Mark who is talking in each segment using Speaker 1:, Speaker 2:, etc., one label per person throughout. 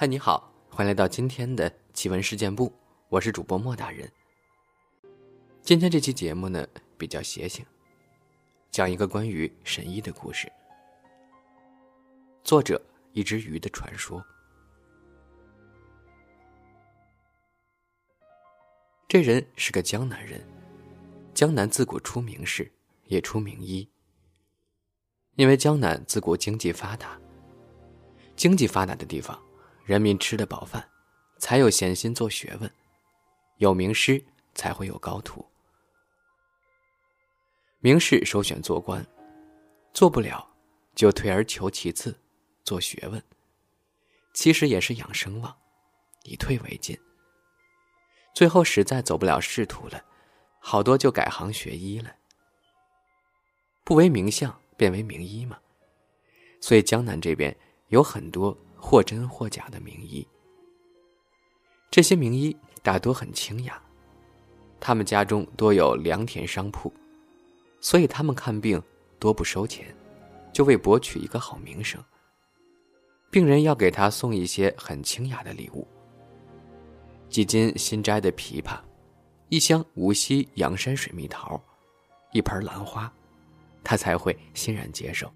Speaker 1: 嗨，你好，欢迎来到今天的奇闻事件部，我是主播莫大人。今天这期节目呢比较邪性，讲一个关于神医的故事。作者一只鱼的传说。这人是个江南人，江南自古出名士，也出名医。因为江南自古经济发达，经济发达的地方。人民吃得饱饭，才有闲心做学问；有名师，才会有高徒。名士首选做官，做不了，就退而求其次，做学问。其实也是养声望，以退为进。最后实在走不了仕途了，好多就改行学医了。不为名相，便为名医嘛。所以江南这边有很多。或真或假的名医，这些名医大多很清雅，他们家中多有良田商铺，所以他们看病多不收钱，就为博取一个好名声。病人要给他送一些很清雅的礼物，几斤新摘的枇杷，一箱无锡阳山水蜜桃，一盆兰花，他才会欣然接受。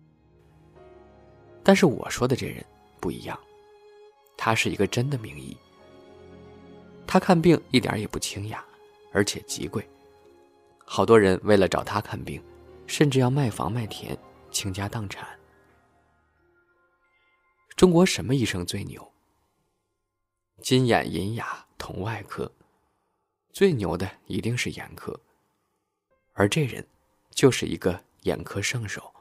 Speaker 1: 但是我说的这人。不一样，他是一个真的名医。他看病一点也不清雅，而且极贵，好多人为了找他看病，甚至要卖房卖田，倾家荡产。中国什么医生最牛？金眼银牙同外科，最牛的一定是眼科，而这人就是一个眼科圣手。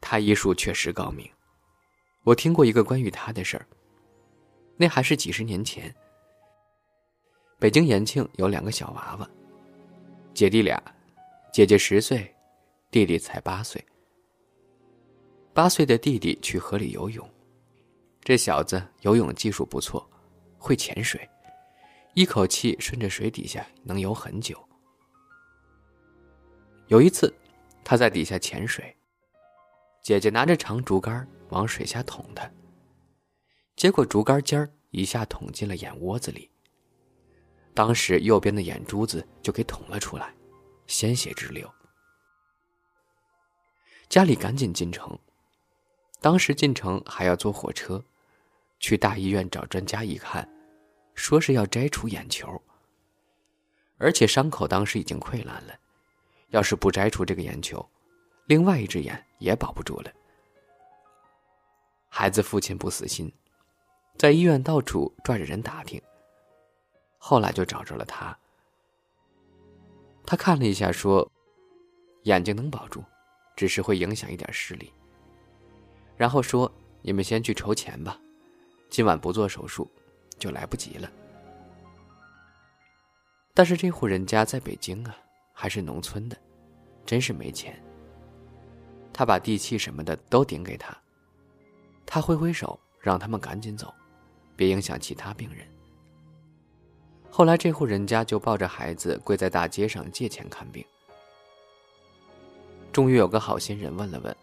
Speaker 1: 他医术确实高明。我听过一个关于他的事儿。那还是几十年前。北京延庆有两个小娃娃，姐弟俩，姐姐十岁，弟弟才八岁。八岁的弟弟去河里游泳，这小子游泳技术不错，会潜水，一口气顺着水底下能游很久。有一次，他在底下潜水，姐姐拿着长竹竿。往水下捅他，结果竹竿尖儿一下捅进了眼窝子里。当时右边的眼珠子就给捅了出来，鲜血直流。家里赶紧进城，当时进城还要坐火车，去大医院找专家一看，说是要摘除眼球，而且伤口当时已经溃烂了，要是不摘除这个眼球，另外一只眼也保不住了。孩子父亲不死心，在医院到处拽着人打听。后来就找着了他。他看了一下，说：“眼睛能保住，只是会影响一点视力。”然后说：“你们先去筹钱吧，今晚不做手术，就来不及了。”但是这户人家在北京啊，还是农村的，真是没钱。他把地契什么的都顶给他。他挥挥手，让他们赶紧走，别影响其他病人。后来，这户人家就抱着孩子跪在大街上借钱看病。终于有个好心人问了问，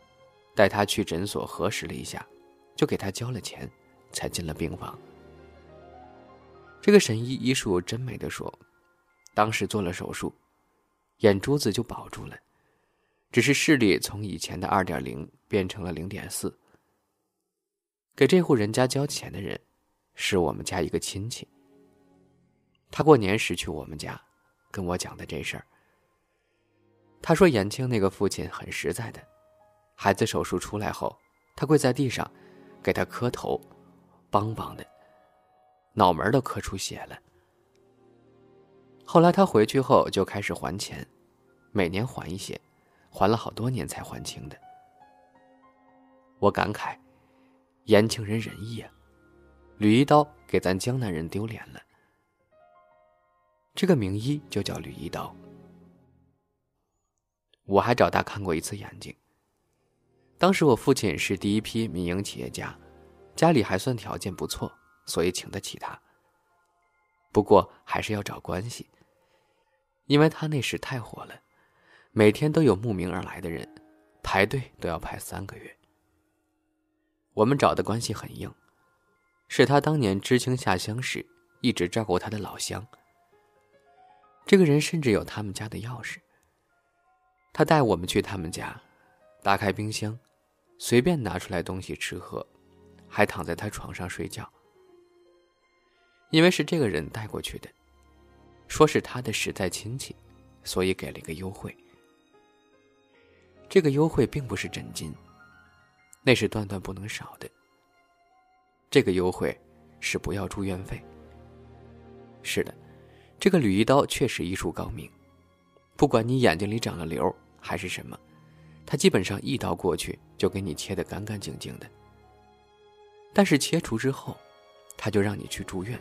Speaker 1: 带他去诊所核实了一下，就给他交了钱，才进了病房。这个神医医术真没得说，当时做了手术，眼珠子就保住了，只是视力从以前的二点零变成了零点四。给这户人家交钱的人，是我们家一个亲戚。他过年时去我们家，跟我讲的这事儿。他说延庆那个父亲很实在的，孩子手术出来后，他跪在地上，给他磕头，梆梆的，脑门都磕出血了。后来他回去后就开始还钱，每年还一些，还了好多年才还清的。我感慨。延庆人仁义啊，吕一刀给咱江南人丢脸了。这个名医就叫吕一刀。我还找他看过一次眼睛。当时我父亲是第一批民营企业家，家里还算条件不错，所以请得起他。不过还是要找关系，因为他那时太火了，每天都有慕名而来的人，排队都要排三个月。我们找的关系很硬，是他当年知青下乡时一直照顾他的老乡。这个人甚至有他们家的钥匙。他带我们去他们家，打开冰箱，随便拿出来东西吃喝，还躺在他床上睡觉。因为是这个人带过去的，说是他的实在亲戚，所以给了一个优惠。这个优惠并不是真金，那是断断不能少的。这个优惠是不要住院费。是的，这个吕一刀确实医术高明，不管你眼睛里长了瘤还是什么，他基本上一刀过去就给你切得干干净净的。但是切除之后，他就让你去住院。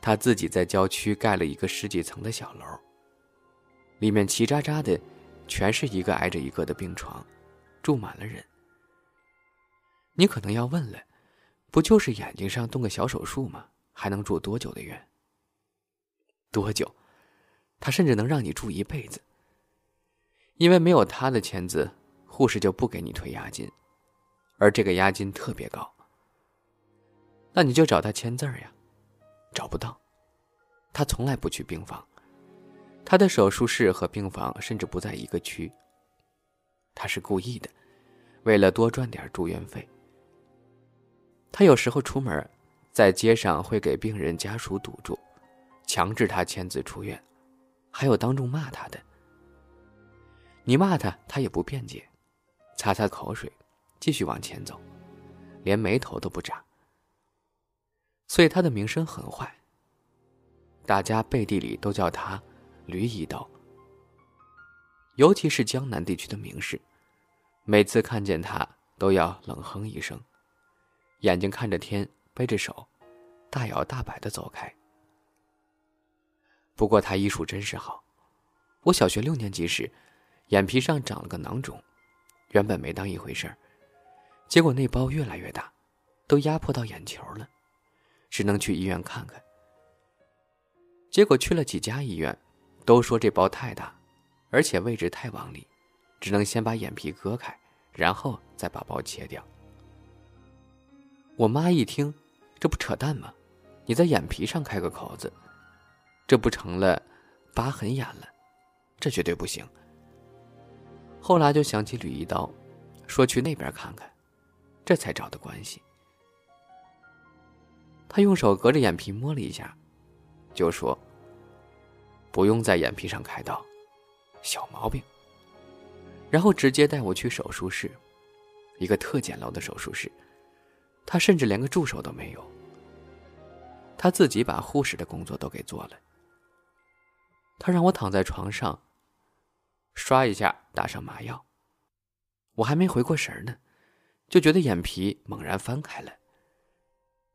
Speaker 1: 他自己在郊区盖了一个十几层的小楼，里面齐扎扎的，全是一个挨着一个的病床，住满了人。你可能要问了，不就是眼睛上动个小手术吗？还能住多久的院？多久？他甚至能让你住一辈子。因为没有他的签字，护士就不给你退押金，而这个押金特别高。那你就找他签字呀。找不到，他从来不去病房，他的手术室和病房甚至不在一个区。他是故意的，为了多赚点住院费。他有时候出门，在街上会给病人家属堵住，强制他签字出院，还有当众骂他的。你骂他，他也不辩解，擦擦口水，继续往前走，连眉头都不眨。所以他的名声很坏。大家背地里都叫他“驴一刀”，尤其是江南地区的名士，每次看见他都要冷哼一声，眼睛看着天，背着手，大摇大摆的走开。不过他医术真是好，我小学六年级时，眼皮上长了个囊肿，原本没当一回事儿，结果那包越来越大，都压迫到眼球了。只能去医院看看。结果去了几家医院，都说这包太大，而且位置太往里，只能先把眼皮割开，然后再把包切掉。我妈一听，这不扯淡吗？你在眼皮上开个口子，这不成了疤痕眼了？这绝对不行。后来就想起吕一刀，说去那边看看，这才找的关系。他用手隔着眼皮摸了一下，就说：“不用在眼皮上开刀，小毛病。”然后直接带我去手术室，一个特简陋的手术室，他甚至连个助手都没有。他自己把护士的工作都给做了。他让我躺在床上，刷一下，打上麻药。我还没回过神呢，就觉得眼皮猛然翻开了。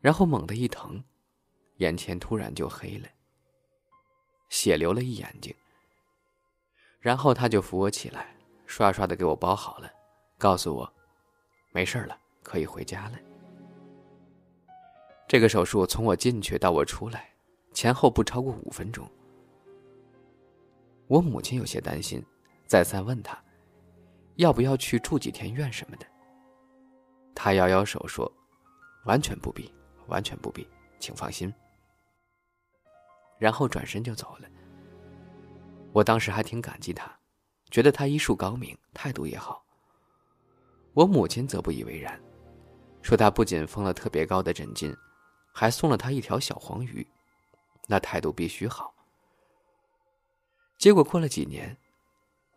Speaker 1: 然后猛地一疼，眼前突然就黑了，血流了一眼睛。然后他就扶我起来，刷刷的给我包好了，告诉我，没事了，可以回家了。这个手术从我进去到我出来，前后不超过五分钟。我母亲有些担心，再三问他，要不要去住几天院什么的。他摇摇手说，完全不必。完全不必，请放心。然后转身就走了。我当时还挺感激他，觉得他医术高明，态度也好。我母亲则不以为然，说他不仅封了特别高的诊金，还送了他一条小黄鱼，那态度必须好。结果过了几年，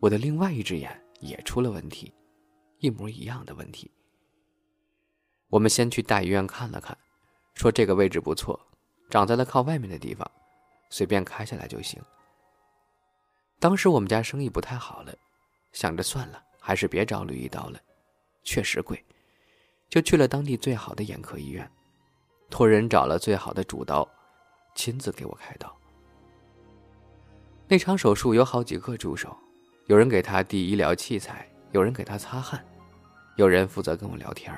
Speaker 1: 我的另外一只眼也出了问题，一模一样的问题。我们先去大医院看了看。说这个位置不错，长在了靠外面的地方，随便开下来就行。当时我们家生意不太好了，想着算了，还是别找吕一刀了，确实贵，就去了当地最好的眼科医院，托人找了最好的主刀，亲自给我开刀。那场手术有好几个助手，有人给他递医疗器材，有人给他擦汗，有人负责跟我聊天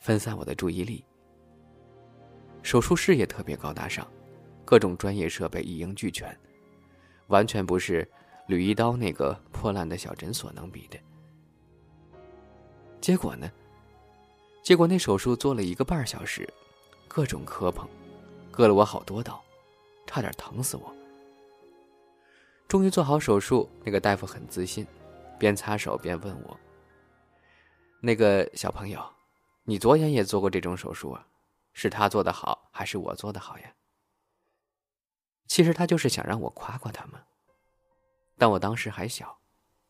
Speaker 1: 分散我的注意力。手术室也特别高大上，各种专业设备一应俱全，完全不是吕一刀那个破烂的小诊所能比的。结果呢，结果那手术做了一个半小时，各种磕碰，割了我好多刀，差点疼死我。终于做好手术，那个大夫很自信，边擦手边问我：“那个小朋友，你左眼也做过这种手术啊？是他做的好，还是我做的好呀？”其实他就是想让我夸夸他嘛。但我当时还小，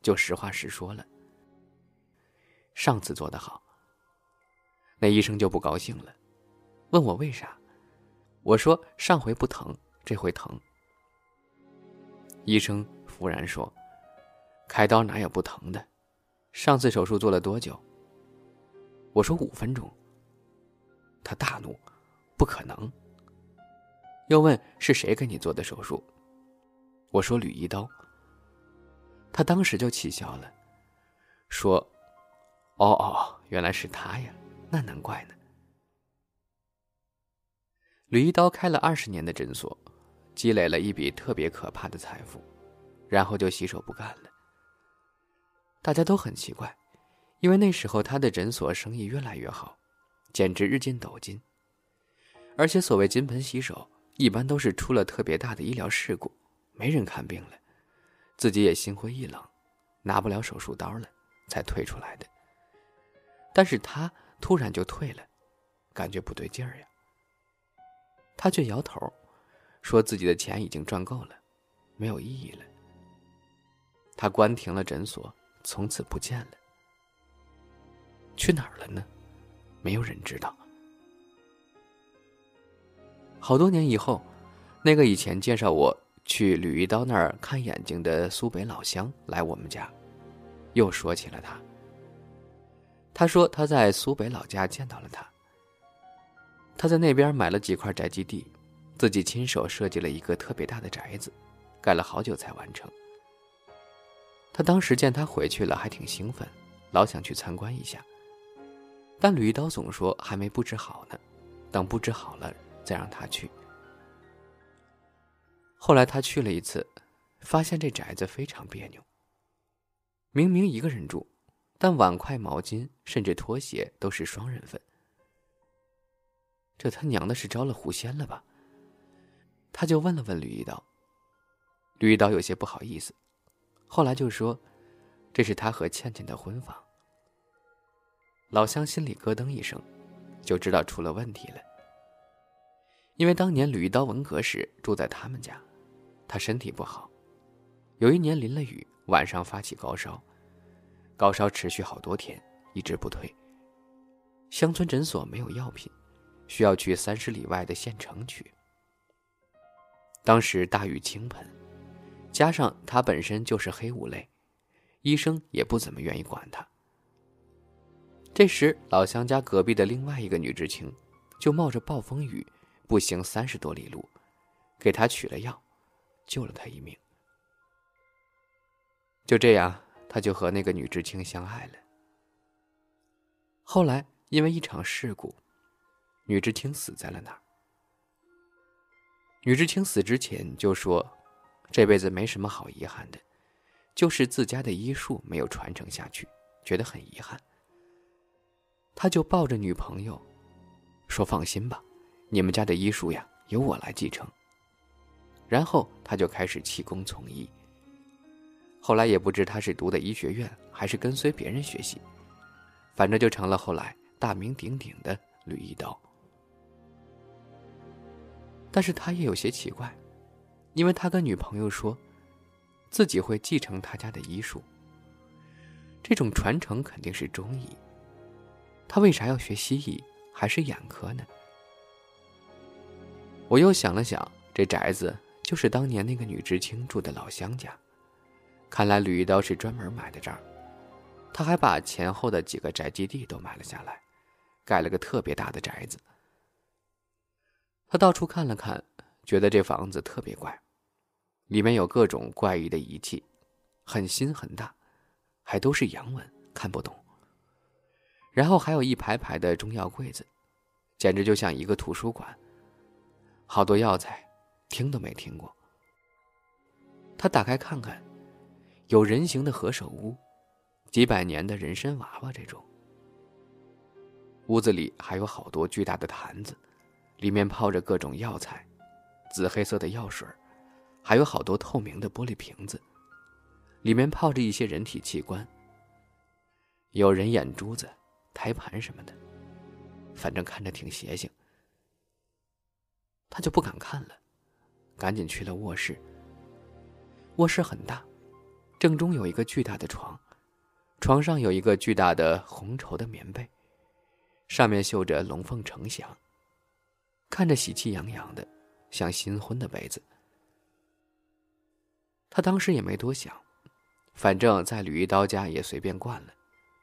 Speaker 1: 就实话实说了。上次做的好，那医生就不高兴了，问我为啥。我说上回不疼，这回疼。医生忽然说：“开刀哪有不疼的？上次手术做了多久？”我说：“五分钟。”他大怒：“不可能！”又问：“是谁给你做的手术？”我说：“吕一刀。”他当时就气笑了，说：“哦哦，原来是他呀，那难怪呢。”吕一刀开了二十年的诊所，积累了一笔特别可怕的财富，然后就洗手不干了。大家都很奇怪，因为那时候他的诊所生意越来越好，简直日进斗金。而且所谓金盆洗手，一般都是出了特别大的医疗事故，没人看病了。自己也心灰意冷，拿不了手术刀了，才退出来的。但是他突然就退了，感觉不对劲儿呀。他却摇头，说自己的钱已经赚够了，没有意义了。他关停了诊所，从此不见了。去哪儿了呢？没有人知道。好多年以后，那个以前介绍我。去吕一刀那儿看眼睛的苏北老乡来我们家，又说起了他。他说他在苏北老家见到了他。他在那边买了几块宅基地，自己亲手设计了一个特别大的宅子，盖了好久才完成。他当时见他回去了，还挺兴奋，老想去参观一下。但吕一刀总说还没布置好呢，等布置好了再让他去。后来他去了一次，发现这宅子非常别扭。明明一个人住，但碗筷、毛巾甚至拖鞋都是双人份。这他娘的是招了狐仙了吧？他就问了问吕一刀。吕一刀有些不好意思，后来就说：“这是他和倩倩的婚房。”老乡心里咯噔一声，就知道出了问题了。因为当年吕一刀文革时住在他们家，他身体不好，有一年淋了雨，晚上发起高烧，高烧持续好多天，一直不退。乡村诊所没有药品，需要去三十里外的县城取。当时大雨倾盆，加上他本身就是黑五类，医生也不怎么愿意管他。这时，老乡家隔壁的另外一个女知青，就冒着暴风雨。步行三十多里路，给他取了药，救了他一命。就这样，他就和那个女知青相爱了。后来因为一场事故，女知青死在了那儿。女知青死之前就说：“这辈子没什么好遗憾的，就是自家的医术没有传承下去，觉得很遗憾。”他就抱着女朋友，说：“放心吧。”你们家的医术呀，由我来继承。然后他就开始弃工从医。后来也不知他是读的医学院，还是跟随别人学习，反正就成了后来大名鼎鼎的吕一刀。但是他也有些奇怪，因为他跟女朋友说，自己会继承他家的医术。这种传承肯定是中医，他为啥要学西医，还是眼科呢？我又想了想，这宅子就是当年那个女知青住的老乡家，看来吕一刀是专门买的这儿。他还把前后的几个宅基地都买了下来，盖了个特别大的宅子。他到处看了看，觉得这房子特别怪，里面有各种怪异的仪器，很新很大，还都是洋文，看不懂。然后还有一排排的中药柜子，简直就像一个图书馆。好多药材，听都没听过。他打开看看，有人形的何首乌，几百年的人参娃娃这种。屋子里还有好多巨大的坛子，里面泡着各种药材，紫黑色的药水，还有好多透明的玻璃瓶子，里面泡着一些人体器官，有人眼珠子、胎盘什么的，反正看着挺邪性。他就不敢看了，赶紧去了卧室。卧室很大，正中有一个巨大的床，床上有一个巨大的红绸的棉被。上面绣着龙凤呈祥，看着喜气洋洋的，像新婚的被子。他当时也没多想，反正在吕一刀家也随便惯了，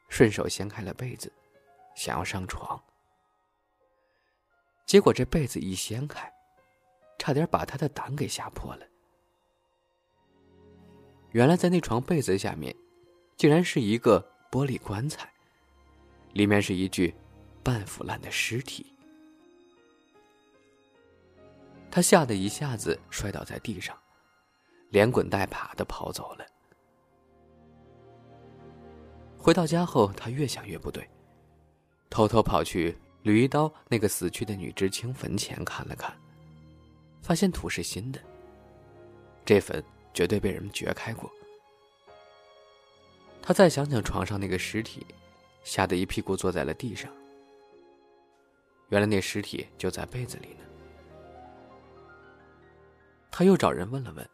Speaker 1: 顺手掀开了被子，想要上床。结果这被子一掀开，差点把他的胆给吓破了。原来在那床被子下面，竟然是一个玻璃棺材，里面是一具。半腐烂的尸体，他吓得一下子摔倒在地上，连滚带爬的跑走了。回到家后，他越想越不对，偷偷跑去吕一刀那个死去的女知青坟前看了看，发现土是新的，这坟绝对被人们掘开过。他再想想床上那个尸体，吓得一屁股坐在了地上。原来那尸体就在被子里呢。他又找人问了问。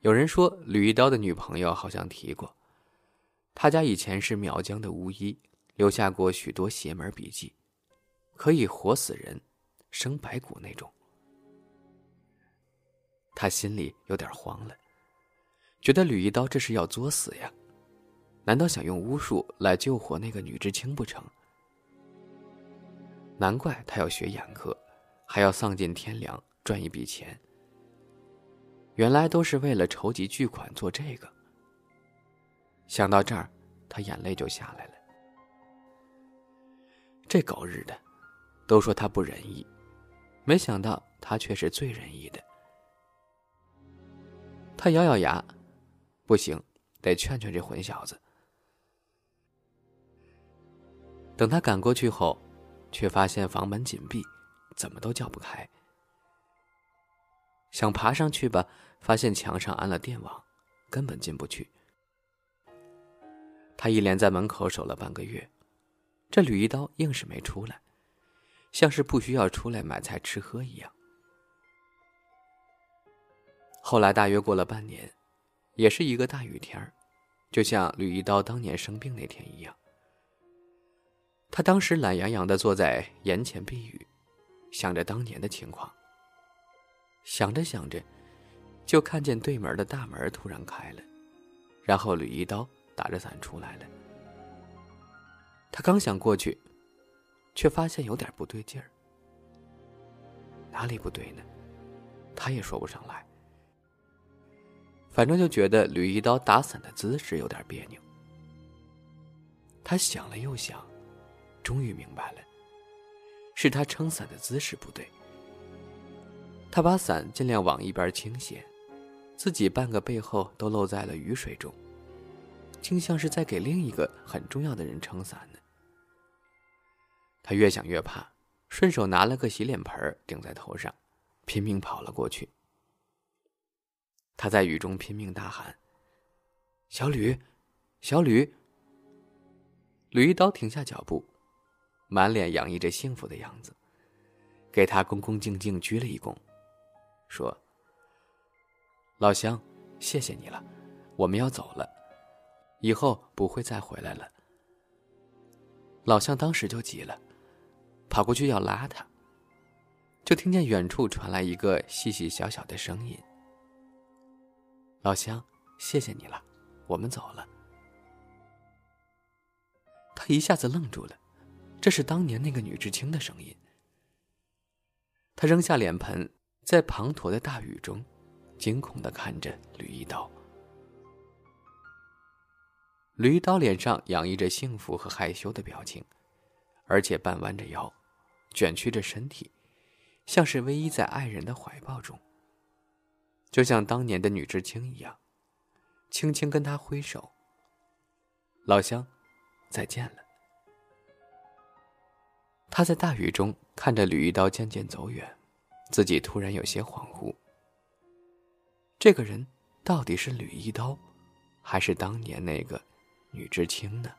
Speaker 1: 有人说吕一刀的女朋友好像提过，他家以前是苗疆的巫医，留下过许多邪门笔记，可以活死人、生白骨那种。他心里有点慌了，觉得吕一刀这是要作死呀？难道想用巫术来救活那个女知青不成？难怪他要学眼科，还要丧尽天良赚一笔钱。原来都是为了筹集巨款做这个。想到这儿，他眼泪就下来了。这狗日的，都说他不仁义，没想到他却是最仁义的。他咬咬牙，不行，得劝劝这混小子。等他赶过去后。却发现房门紧闭，怎么都叫不开。想爬上去吧，发现墙上安了电网，根本进不去。他一连在门口守了半个月，这吕一刀硬是没出来，像是不需要出来买菜吃喝一样。后来大约过了半年，也是一个大雨天儿就像吕一刀当年生病那天一样。他当时懒洋洋的坐在檐前避雨，想着当年的情况。想着想着，就看见对门的大门突然开了，然后吕一刀打着伞出来了。他刚想过去，却发现有点不对劲儿。哪里不对呢？他也说不上来。反正就觉得吕一刀打伞的姿势有点别扭。他想了又想。终于明白了，是他撑伞的姿势不对。他把伞尽量往一边倾斜，自己半个背后都露在了雨水中，竟像是在给另一个很重要的人撑伞呢。他越想越怕，顺手拿了个洗脸盆顶在头上，拼命跑了过去。他在雨中拼命大喊：“小吕，小吕！”吕一刀停下脚步。满脸洋溢着幸福的样子，给他恭恭敬敬鞠了一躬，说：“老乡，谢谢你了，我们要走了，以后不会再回来了。”老乡当时就急了，跑过去要拉他，就听见远处传来一个细细小小的声音：“老乡，谢谢你了，我们走了。”他一下子愣住了。这是当年那个女知青的声音。他扔下脸盆，在滂沱的大雨中，惊恐的看着吕一刀。吕一刀脸上洋溢着幸福和害羞的表情，而且半弯着腰，卷曲着身体，像是偎依在爱人的怀抱中。就像当年的女知青一样，轻轻跟他挥手：“老乡，再见了。”他在大雨中看着吕一刀渐渐走远，自己突然有些恍惚。这个人到底是吕一刀，还是当年那个女知青呢？